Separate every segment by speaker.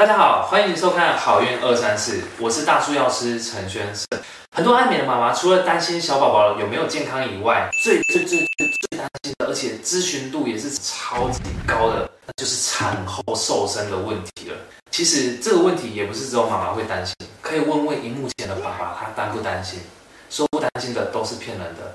Speaker 1: 大家好，欢迎收看好运二三四，我是大树药师陈轩胜。很多爱美的妈妈除了担心小宝宝有没有健康以外，最最最最最担心的，而且咨询度也是超级高的，那就是产后瘦身的问题了。其实这个问题也不是只有妈妈会担心，可以问问荧幕前的爸爸，他担不担心？说不担心的都是骗人的。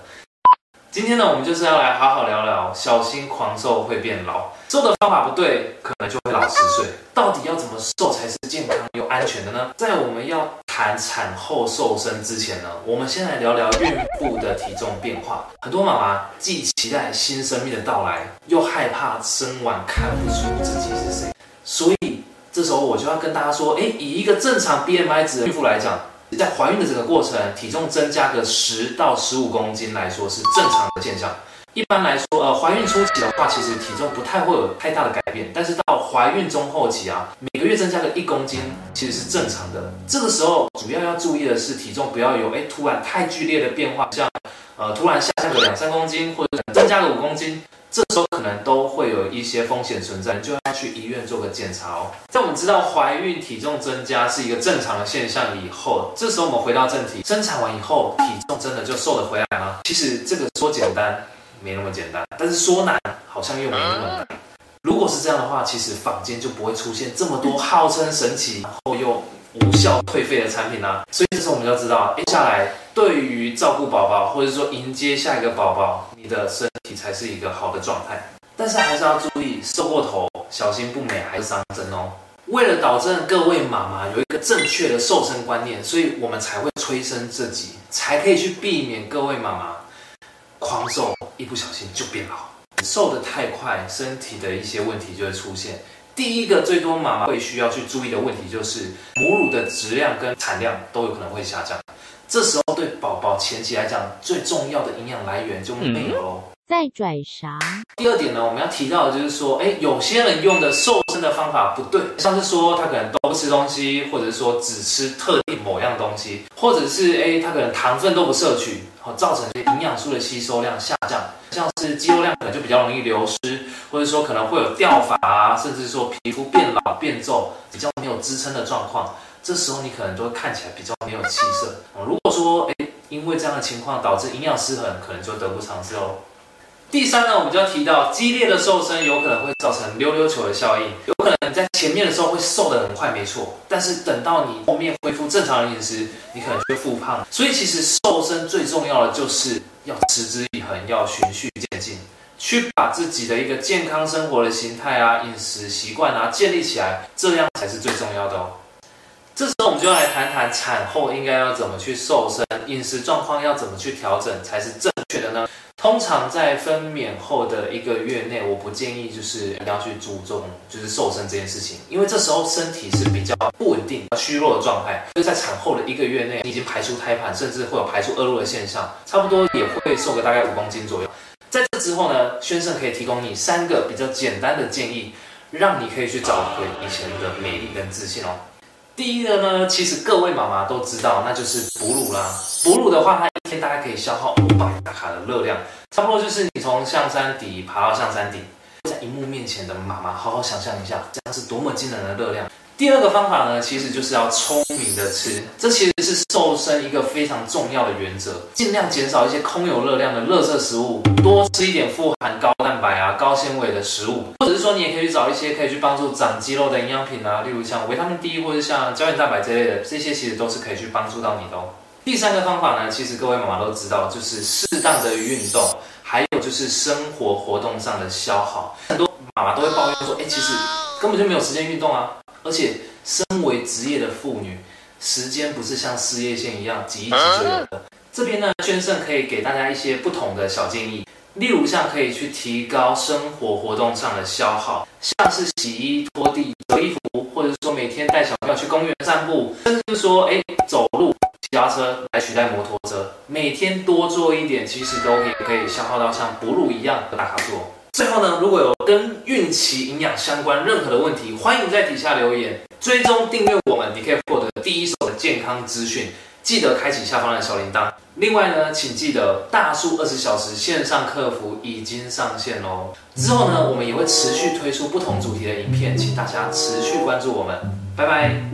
Speaker 1: 今天呢，我们就是要来好好聊聊，小心狂瘦会变老，瘦的方法不对，可能就会老十岁。到底要怎么瘦才是健康又安全的呢？在我们要谈产后瘦身之前呢，我们先来聊聊孕妇的体重变化。很多妈妈既期待新生命的到来，又害怕生完看不出自己是谁，所以这时候我就要跟大家说，诶，以一个正常 BMI 值的孕妇来讲。在怀孕的整个过程，体重增加个十到十五公斤来说是正常的现象。一般来说，呃，怀孕初期的话，其实体重不太会有太大的改变。但是到怀孕中后期啊，每个月增加个一公斤，其实是正常的。这个时候主要要注意的是，体重不要有哎突然太剧烈的变化，像呃突然下降个两三公斤，或者增加个五公斤。这时候可能都会有一些风险存在，就要去医院做个检查哦。在我们知道怀孕体重增加是一个正常的现象以后，这时候我们回到正题，生产完以后体重真的就瘦得回来吗？其实这个说简单没那么简单，但是说难好像又没那么难。如果是这样的话，其实坊间就不会出现这么多号称神奇，然后又无效退费的产品啦。所以这时候我们就要知道，接下来对于照顾宝宝，或者说迎接下一个宝宝，你的身体才是一个好的状态。但是还是要注意，瘦过头，小心不美还是伤身哦。为了导正各位妈妈有一个正确的瘦身观念，所以我们才会催生这集，才可以去避免各位妈妈狂瘦，一不小心就变老。瘦得太快，身体的一些问题就会出现。第一个最多妈妈会需要去注意的问题，就是母乳的质量跟产量都有可能会下降。这时候对宝宝前期来讲，最重要的营养来源就没有喽。
Speaker 2: 在拽啥？
Speaker 1: 第二点呢，我们要提到的就是说，哎，有些人用的瘦身的方法不对，像是说他可能都不吃东西，或者是说只吃特定某样东西，或者是哎他可能糖分都不摄取，好造成营养素的吸收量下降，像是肌肉量可能就比较容易流失，或者说可能会有掉发啊，甚至说皮肤变老变皱，比较没有支撑的状况，这时候你可能都会看起来比较没有气色。如果说哎因为这样的情况导致营养失衡，可能就得不偿失哦。第三呢，我们就要提到激烈的瘦身有可能会造成溜溜球的效应，有可能你在前面的时候会瘦得很快，没错，但是等到你后面恢复正常的饮食，你可能就会复胖。所以其实瘦身最重要的就是要持之以恒，要循序渐进，去把自己的一个健康生活的形态啊、饮食习惯啊建立起来，这样才是最重要的哦。这时候我们就来谈谈产后应该要怎么去瘦身，饮食状况要怎么去调整才是正确的呢？通常在分娩后的一个月内，我不建议就是一定要去注重就是瘦身这件事情，因为这时候身体是比较不稳定、虚弱的状态。就在产后的一个月内，你已经排出胎盘，甚至会有排出恶露的现象，差不多也会瘦个大概五公斤左右。在这之后呢，宣胜可以提供你三个比较简单的建议，让你可以去找回以前的美丽跟自信哦。第一个呢，其实各位妈妈都知道，那就是哺乳啦。哺乳的话，它一天大概可以消耗五百大卡的热量，差不多就是你从象山底爬到象山顶。在荧幕面前的妈妈，好好想象一下，这样是多么惊人的热量。第二个方法呢，其实就是要聪明的吃，这其实是瘦身一个非常重要的原则，尽量减少一些空有热量的垃圾食物，多吃一点富含高蛋白啊、高纤维的食物，或者是说你也可以去找一些可以去帮助长肌肉的营养品啊，例如像维他命 D 或者像胶原蛋白这类的，这些其实都是可以去帮助到你的哦。第三个方法呢，其实各位妈妈都知道，就是适当的运动，还有就是生活活动上的消耗。很多妈妈都会抱怨说，哎，其实根本就没有时间运动啊。而且，身为职业的妇女，时间不是像事业线一样挤一挤就有的。这边呢，宣胜可以给大家一些不同的小建议，例如像可以去提高生活活动上的消耗，像是洗衣、拖地、折衣服，或者说每天带小朋友去公园散步，甚至说哎走路、家车来取代摩托车，每天多做一点，其实都可以可以消耗到像哺乳一样的大卡座。最后呢，如果有跟孕期营养相关任何的问题，欢迎在底下留言，追踪订阅我们，你可以获得第一手的健康资讯。记得开启下方的小铃铛。另外呢，请记得大树二十小时线上客服已经上线喽。之后呢，我们也会持续推出不同主题的影片，请大家持续关注我们。拜拜。